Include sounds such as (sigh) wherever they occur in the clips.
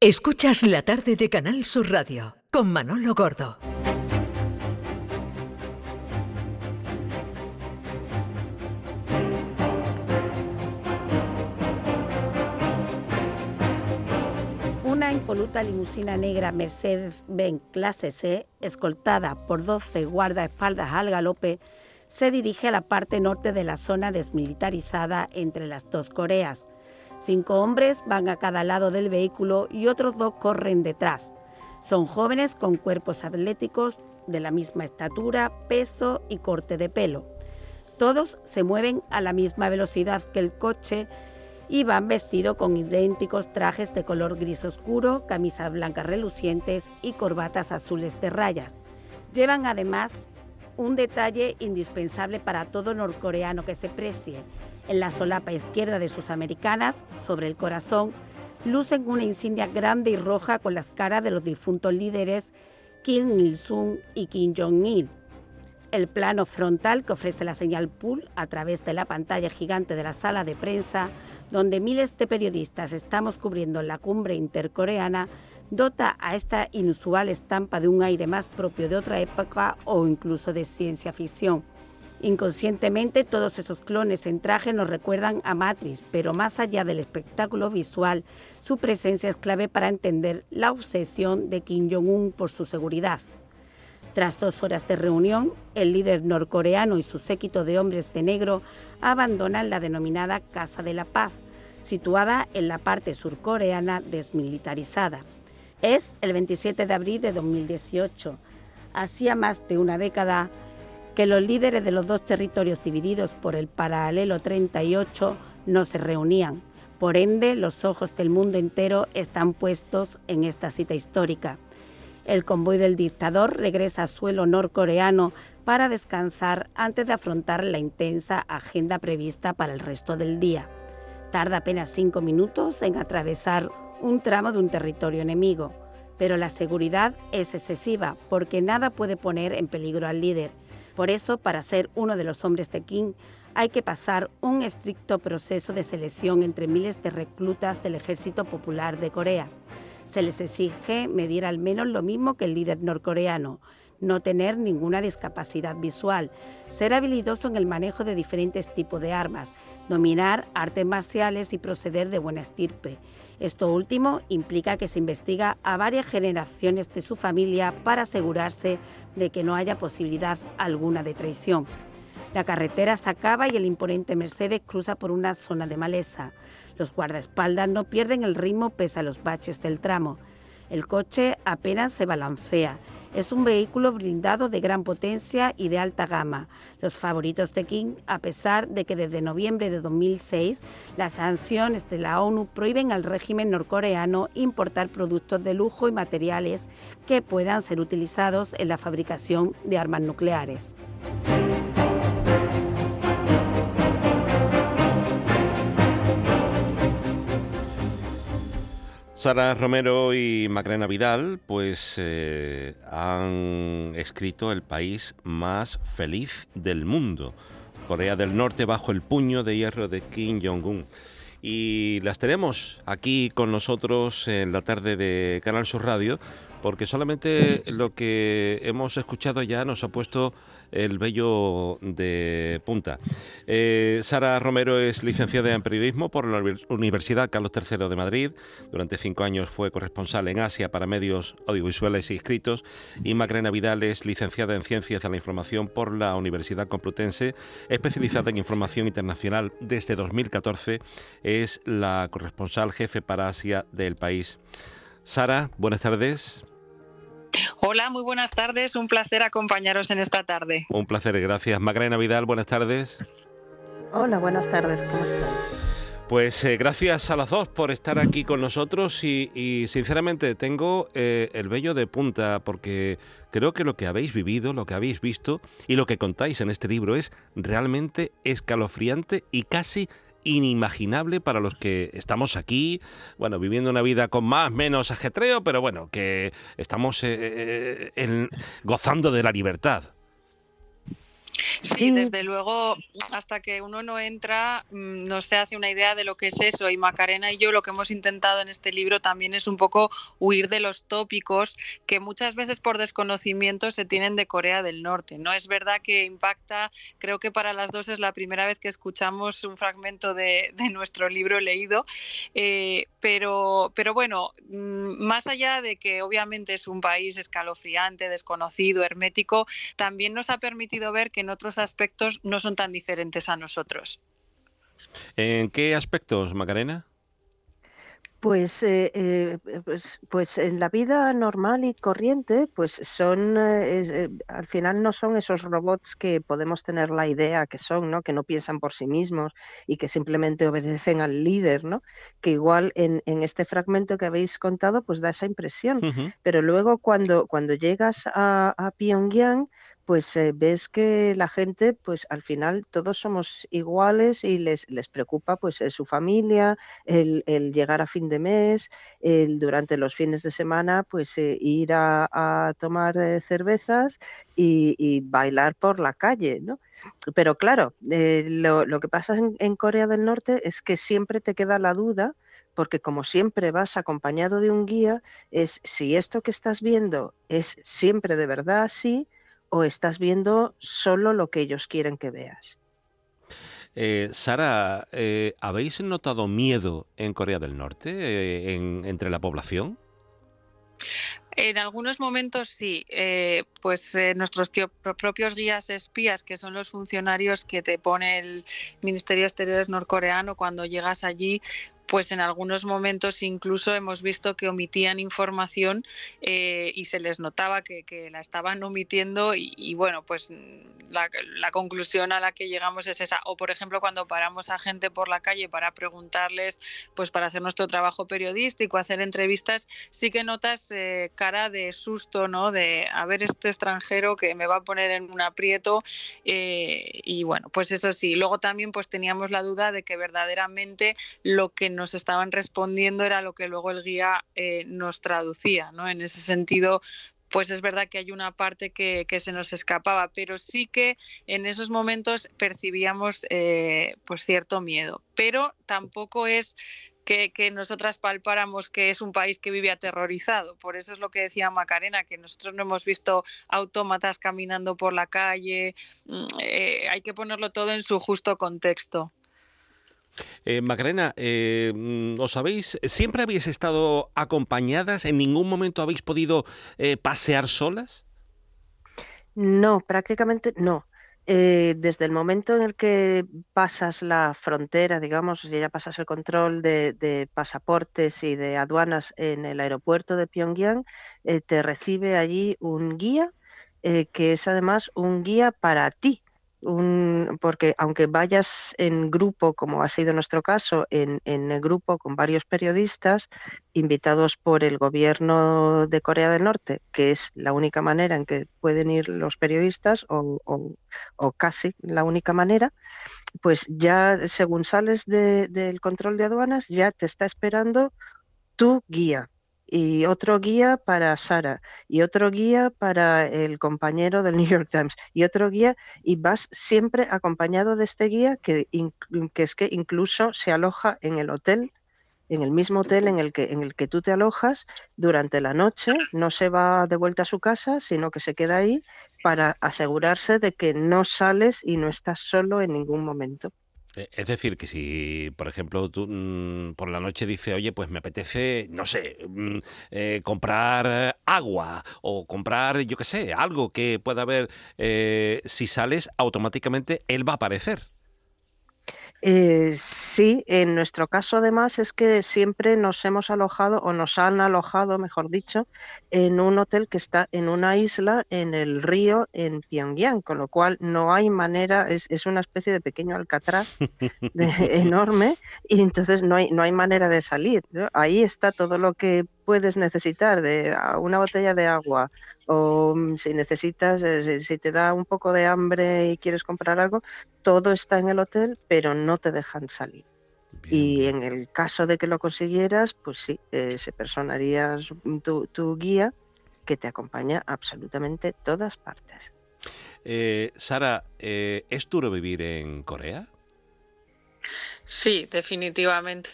Escuchas la tarde de Canal Sur Radio con Manolo Gordo. Una impoluta limusina negra Mercedes-Benz clase C, escoltada por 12 guardaespaldas al galope, se dirige a la parte norte de la zona desmilitarizada entre las dos Coreas Cinco hombres van a cada lado del vehículo y otros dos corren detrás. Son jóvenes con cuerpos atléticos de la misma estatura, peso y corte de pelo. Todos se mueven a la misma velocidad que el coche y van vestidos con idénticos trajes de color gris oscuro, camisas blancas relucientes y corbatas azules de rayas. Llevan además un detalle indispensable para todo norcoreano que se precie, en la solapa izquierda de sus americanas, sobre el corazón, lucen una insignia grande y roja con las caras de los difuntos líderes Kim Il-sung y Kim Jong-il. El plano frontal que ofrece la señal pool a través de la pantalla gigante de la sala de prensa, donde miles de periodistas estamos cubriendo la cumbre intercoreana, dota a esta inusual estampa de un aire más propio de otra época o incluso de ciencia ficción. Inconscientemente todos esos clones en traje nos recuerdan a Matrix, pero más allá del espectáculo visual, su presencia es clave para entender la obsesión de Kim Jong-un por su seguridad. Tras dos horas de reunión, el líder norcoreano y su séquito de hombres de negro abandonan la denominada Casa de la Paz, situada en la parte surcoreana desmilitarizada. Es el 27 de abril de 2018. Hacía más de una década que los líderes de los dos territorios divididos por el paralelo 38 no se reunían. Por ende, los ojos del mundo entero están puestos en esta cita histórica. El convoy del dictador regresa a suelo norcoreano para descansar antes de afrontar la intensa agenda prevista para el resto del día. Tarda apenas cinco minutos en atravesar un tramo de un territorio enemigo, pero la seguridad es excesiva porque nada puede poner en peligro al líder por eso, para ser uno de los hombres de King, hay que pasar un estricto proceso de selección entre miles de reclutas del Ejército Popular de Corea. Se les exige medir al menos lo mismo que el líder norcoreano, no tener ninguna discapacidad visual, ser habilidoso en el manejo de diferentes tipos de armas, dominar artes marciales y proceder de buena estirpe. Esto último implica que se investiga a varias generaciones de su familia para asegurarse de que no haya posibilidad alguna de traición. La carretera se acaba y el imponente Mercedes cruza por una zona de maleza. Los guardaespaldas no pierden el ritmo pese a los baches del tramo. El coche apenas se balancea es un vehículo blindado de gran potencia y de alta gama. Los favoritos de King, a pesar de que desde noviembre de 2006 las sanciones de la ONU prohíben al régimen norcoreano importar productos de lujo y materiales que puedan ser utilizados en la fabricación de armas nucleares. Sara Romero y Macarena Vidal pues eh, han escrito El país más feliz del mundo, Corea del Norte bajo el puño de hierro de Kim Jong-un. Y las tenemos aquí con nosotros en la tarde de Canal Sur Radio, porque solamente lo que hemos escuchado ya nos ha puesto el bello de punta. Eh, Sara Romero es licenciada en periodismo por la Universidad Carlos III de Madrid. Durante cinco años fue corresponsal en Asia para medios audiovisuales y escritos. Y Magrena Vidal es licenciada en Ciencias de la Información por la Universidad Complutense, especializada en información internacional desde 2014. Es la corresponsal jefe para Asia del país. Sara, buenas tardes. Hola, muy buenas tardes. Un placer acompañaros en esta tarde. Un placer, gracias. Magrena Vidal, buenas tardes. Hola, buenas tardes. ¿Cómo estáis? Pues eh, gracias a las dos por estar aquí con nosotros y, sinceramente tengo eh, el vello de punta porque creo que lo que habéis vivido, lo que habéis visto y lo que contáis en este libro es realmente escalofriante y casi inimaginable para los que estamos aquí, bueno, viviendo una vida con más, menos ajetreo, pero bueno, que estamos eh, eh, gozando de la libertad. Sí, desde luego, hasta que uno no entra, mm, no se hace una idea de lo que es eso. Y Macarena y yo lo que hemos intentado en este libro también es un poco huir de los tópicos que muchas veces por desconocimiento se tienen de Corea del Norte. No es verdad que impacta, creo que para las dos es la primera vez que escuchamos un fragmento de, nuestro libro leído, eh, pero, pero bueno, mm, más allá de que obviamente es un país escalofriante, desconocido, hermético, también nos ha permitido ver que en otros aspectos no son tan diferentes a nosotros. ¿En qué aspectos, Macarena? Pues, eh, eh, pues, pues, en la vida normal y corriente, pues son, eh, al final no son esos robots que podemos tener la idea que son, ¿no? Que no piensan por sí mismos y que simplemente obedecen al líder, ¿no? Que igual en, este fragmento que habéis contado, pues da esa impresión. Pero luego cuando, cuando llegas a, a Pyongyang, pues eh, ves que la gente, pues al final todos somos iguales y les, les preocupa pues su familia, el, llegar a fin de mes, el durante los fines de semana pues eh, ir a, tomar eh, cervezas y, bailar por la calle, ¿no? Pero claro, lo, lo, que pasa en, en Corea del Norte es que siempre te queda la duda porque como siempre vas acompañado de un guía, es si esto que estás viendo es siempre de verdad así o estás viendo solo lo que ellos quieren que veas. Eh, Sara, eh, ¿habéis notado miedo en Corea del Norte eh, entre la población? En algunos momentos sí, pues nuestros propios guías espías, que son los funcionarios que te pone el Ministerio de Exteriores norcoreano cuando llegas allí, pues en algunos momentos incluso hemos visto que omitían información eh, y se les notaba que, la estaban omitiendo y, bueno, pues la, conclusión a la que llegamos es esa. O por ejemplo cuando paramos a gente por la calle para preguntarles, pues para hacer nuestro trabajo periodístico, hacer entrevistas, sí que notas eh, cara de susto, ¿no? De a ver este extranjero que me va a poner en un aprieto eh, y bueno, pues eso sí. Luego también pues teníamos la duda de que verdaderamente lo que nos estaban respondiendo era lo que luego el guía eh, nos traducía, ¿no? En ese sentido, pues es verdad que hay una parte que, se nos escapaba, pero sí que en esos momentos percibíamos eh, pues cierto miedo. Pero tampoco es que, que, nosotras palpáramos que es un país que vive aterrorizado. Por eso es lo que decía Macarena, que nosotros no hemos visto autómatas caminando por la calle. Mm, eh, hay que ponerlo todo en su justo contexto. Eh, Macarena, eh, ¿os habéis, siempre habéis estado acompañadas? ¿En ningún momento habéis podido eh, pasear solas? No, prácticamente no. desde el momento en el que pasas la frontera, digamos, y ya pasas el control de, pasaportes y de aduanas en el aeropuerto de Pyongyang, te recibe allí un guía, que es además un guía para ti, un, porque aunque vayas en grupo, como ha sido nuestro caso, en, el grupo con varios periodistas invitados por el gobierno de Corea del Norte, que es la única manera en que pueden ir los periodistas, o, casi la única manera, pues ya según sales del control de aduanas, ya te está esperando tu guía, y otro guía para Sara y otro guía para el compañero del (laughs) New York Times y otro guía y vas siempre acompañado de este guía que, que es que incluso se aloja en el hotel en el mismo hotel en el que en el que tú te alojas durante la noche, no se va de vuelta a su casa, sino que se queda ahí para asegurarse de que no sales y no estás solo en ningún momento. Eh, es decir, que si, por ejemplo, tú mm, por la noche dices, oye, pues me apetece, no sé, mm, eh, comprar agua o comprar, yo qué sé, algo que pueda haber, eh, si sales, automáticamente él va a aparecer. Eh, sí, en nuestro caso además es que siempre nos hemos alojado o nos han alojado, mejor dicho, en un hotel que está en una isla en el río en Pyongyang, con lo cual no hay manera, es, una especie de pequeño alcatraz (laughs) enorme y entonces no hay, no hay manera de salir. Ahí está todo lo que puedes necesitar de una botella de agua o mm, si necesitas, eh, si te da un poco de hambre y quieres comprar algo, todo está en el hotel, pero no te dejan salir. y en el caso de que lo consiguieras, pues sí, eh, se personaría tu, tu guía que te acompaña absolutamente todas partes. Sara, ¿es duro vivir en Corea? Sí, definitivamente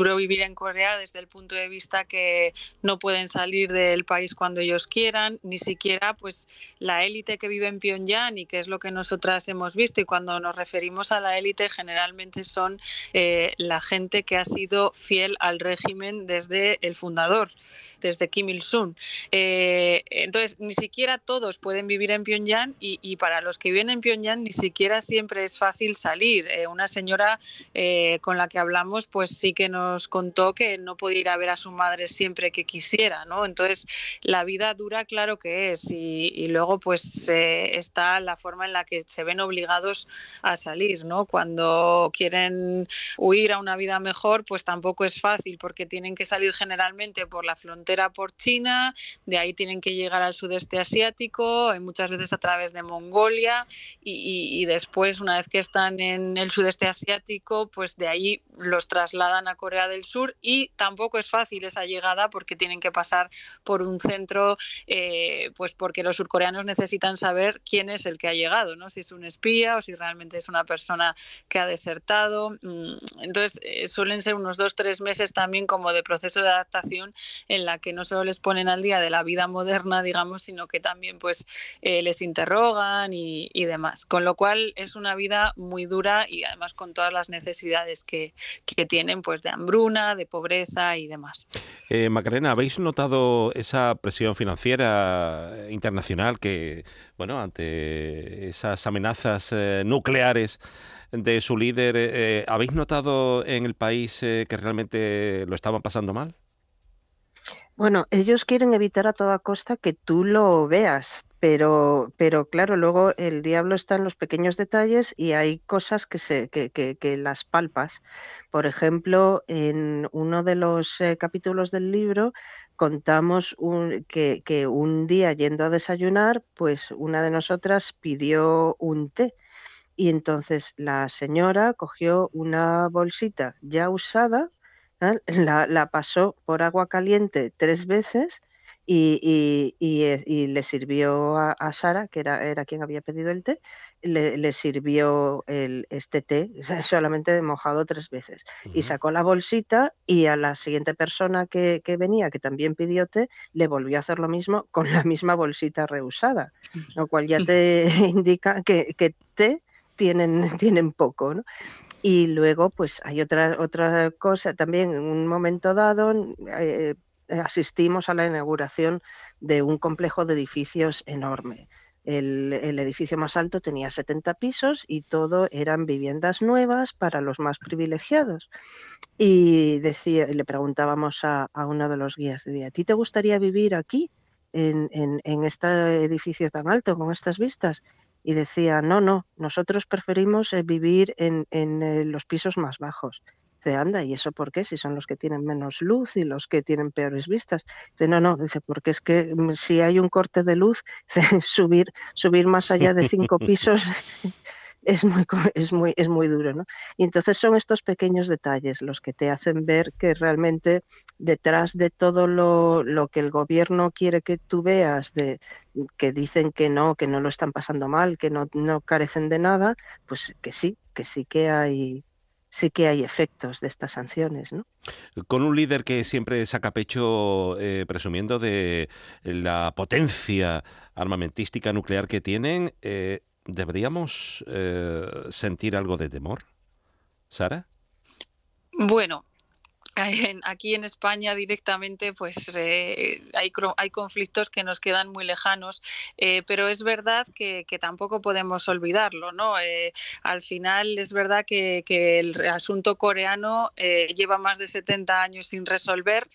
duro vivir en Corea desde el punto de vista que no pueden salir del país cuando ellos quieran, ni siquiera pues la élite que vive en Pyongyang y que es lo que nosotras hemos visto y cuando nos referimos a la élite generalmente son eh, la gente que ha sido fiel al régimen desde el fundador desde Kim Il-sung. Eh, entonces, ni siquiera todos pueden vivir en Pyongyang y, para los que viven en Pyongyang ni siquiera siempre es fácil salir. Eh, una señora eh, con la que hablamos, pues sí que nos contó que no podía ir a ver a su madre siempre que quisiera, ¿no? Entonces, la vida dura, claro que es, y, luego pues está la forma en la que se ven obligados a salir, ¿no? Cuando quieren huir a una vida mejor, pues tampoco es fácil porque tienen que salir generalmente por la frontera por China, de ahí tienen que llegar al sudeste asiático, muchas veces a través de Mongolia y, después, una vez que están en el sudeste asiático, pues de ahí los trasladan a Corea del Sur y tampoco es fácil esa llegada porque tienen que pasar por un centro, eh, pues porque los surcoreanos necesitan saber quién es el que ha llegado, ¿no? si es un espía o si realmente es una persona que ha desertado. Mm, entonces, eh, suelen ser unos dos, tres meses también como de proceso de adaptación en la que no solo les ponen al día de la vida moderna, digamos, sino que también pues eh, les interrogan y, demás. Con lo cual es una vida muy dura y además con todas las necesidades que, tienen pues de hambruna, de pobreza y demás. Eh, Macarena, ¿habéis notado esa presión financiera internacional que, bueno, ante esas amenazas eh, nucleares de su líder, ¿habéis notado en el país que realmente lo estaban pasando mal? Bueno, ellos quieren evitar a toda costa que tú lo veas, pero, pero claro, luego el diablo está en los pequeños detalles y hay cosas que, se, que, que, las palpas. Por ejemplo, en uno de los eh, capítulos del libro contamos que, que un día yendo a desayunar, pues una de nosotras pidió un té. Y entonces la señora cogió una bolsita ya usada (laughs) la, pasó por agua caliente tres veces y, y, le sirvió a, Sara, que era, era, quien había pedido el té, le, sirvió el, este té solamente mojado tres veces. Y sacó la bolsita y a la siguiente persona que, que, venía, que también pidió té, le volvió a hacer lo mismo con la misma bolsita reusada, lo cual ya (laughs) te (laughs) indica que, que té tienen, (laughs) tienen poco. ¿no? Y luego, pues hay otra, otra cosa también, en un momento dado eh, asistimos a la inauguración de un complejo de edificios enorme. El, edificio más alto tenía 70 pisos y todo eran viviendas nuevas para los más privilegiados. Y decía, le preguntábamos a, uno de los guías, de ¿a ti te gustaría vivir aquí, en, en, en este edificio tan alto, con estas vistas? y decía, no, no, nosotros preferimos eh, vivir en, en eh, los pisos más bajos. Dice, anda, ¿y eso por qué? Si son los que tienen menos luz y los que tienen peores vistas. Dice, no, no, dice, porque es que mm, si hay un corte de luz, (laughs) subir, subir más allá de cinco (laughs) pisos (laughs) es muy, es muy, es muy duro. ¿no? Y entonces son estos pequeños detalles los que te hacen ver que realmente detrás de todo lo, lo que el gobierno quiere que tú veas, de, que dicen que no, que no lo están pasando mal, que no, no carecen de nada, pues que sí, que sí que hay, sí que hay efectos de estas sanciones. ¿no? Con un líder que siempre saca pecho eh, presumiendo de la potencia armamentística nuclear que tienen, eh, ¿deberíamos eh, sentir algo de temor? Sara? Bueno, aquí en España directamente pues eh, hay, hay, conflictos que nos quedan muy lejanos, eh, pero es verdad que, tampoco podemos olvidarlo. ¿no? Eh, al final es verdad que, el asunto coreano lleva más de 70 años sin resolver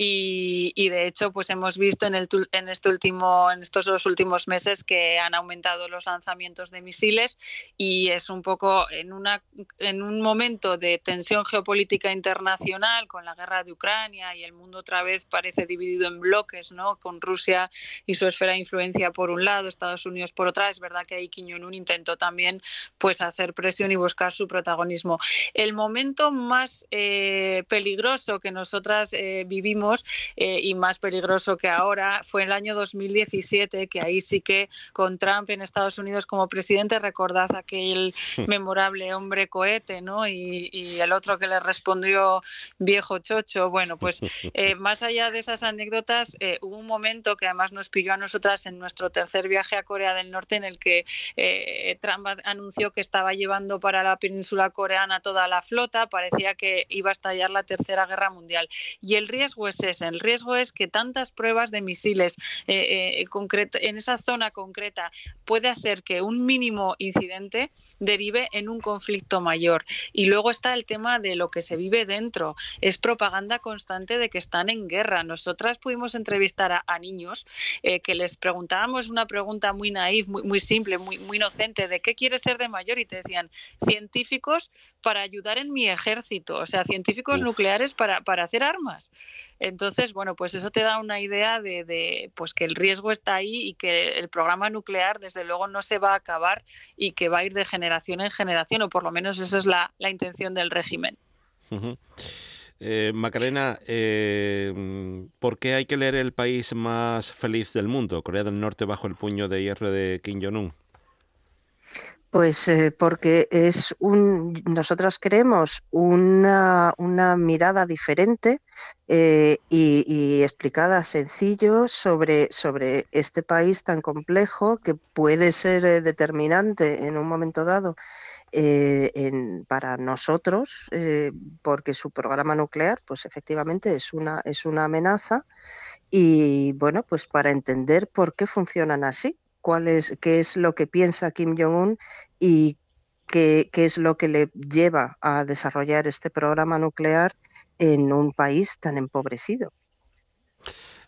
y, de hecho pues hemos visto en, el, en, este último, en estos dos últimos meses que han aumentado los lanzamientos de misiles y es un poco en, una, en un momento de tensión geopolítica internacional con la guerra de Ucrania y el mundo otra vez parece dividido en bloques, ¿no? Con Rusia y su esfera de influencia por un lado, Estados Unidos por otra. Es verdad que ahí Kim Jong-un intentó también pues hacer presión y buscar su protagonismo. El momento más eh, peligroso que nosotras eh, vivimos eh, y más peligroso que ahora fue el año 2017, que ahí sí que con Trump en Estados Unidos como presidente, recordad aquel memorable hombre cohete, ¿no? Y, y el otro que le respondió viejo chocho. Bueno, pues (laughs) más allá de esas anécdotas, hubo un momento que además nos pilló a nosotras en nuestro tercer viaje a Corea del Norte en el que Trump anunció que estaba llevando para la península coreana toda la flota, parecía que iba a estallar la tercera guerra mundial. Y el riesgo es el riesgo es que tantas pruebas de misiles eh, eh, en esa zona concreta puede hacer que un mínimo incidente derive en un conflicto mayor. Y luego está el tema de lo que se vive dentro. Es propaganda constante de que están en guerra. Nosotras pudimos entrevistar a, niños eh, que les preguntábamos una pregunta muy naif, muy, muy simple, muy, muy inocente, de qué quieres ser de mayor y te decían científicos para ayudar en mi ejército, o sea, científicos nucleares para, para, hacer armas. Entonces, bueno, pues eso te da una idea de, pues que el riesgo está ahí y que el programa nuclear, desde luego, no se va a acabar y que va a ir de generación en generación, o por lo menos esa es la, la intención del régimen. Eh, Macarena, eh, ¿por qué hay que leer El país más feliz del mundo, Corea del Norte bajo el puño de hierro de Kim Jong-un? Pues eh, porque es un, nosotros creemos una, mirada diferente eh, y, explicada sencillo sobre, sobre este país tan complejo que puede ser eh, determinante en un momento dado para nosotros, porque su programa nuclear, pues efectivamente es una, es una amenaza. Y bueno, pues para entender por qué funcionan así cuál es, qué es lo que piensa Kim Jong-un y qué, qué es lo que le lleva a desarrollar este programa nuclear en un país tan empobrecido.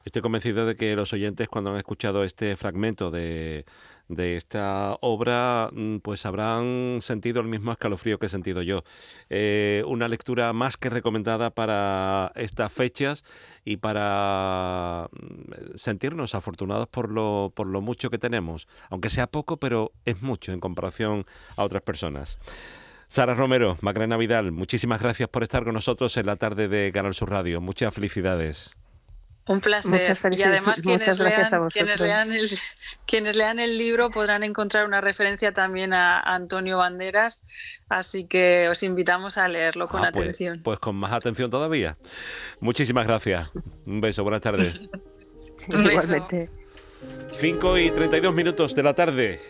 Estoy convencido de que los oyentes cuando han escuchado este fragmento de, de esta obra, mm, pues habrán sentido el mismo escalofrío que he sentido yo. Eh, una lectura más que recomendada para estas fechas y para mm, sentirnos afortunados por lo, por lo mucho que tenemos, aunque sea poco, pero es mucho en comparación a otras personas. Sara Romero, Macarena Vidal, muchísimas gracias por estar con nosotros en la tarde de Canal Sur Radio. Muchas felicidades. Un placer. Muchas y además quienes, lean, a quienes, lean el, quienes lean el libro podrán encontrar una referencia también a Antonio Banderas, así que os invitamos a leerlo con ah, pues, atención. Pues, con más atención todavía. Muchísimas gracias. Un beso, buenas tardes. (laughs) Igualmente. 5 y 32 minutos de la tarde,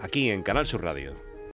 aquí en Canal Sur Radio.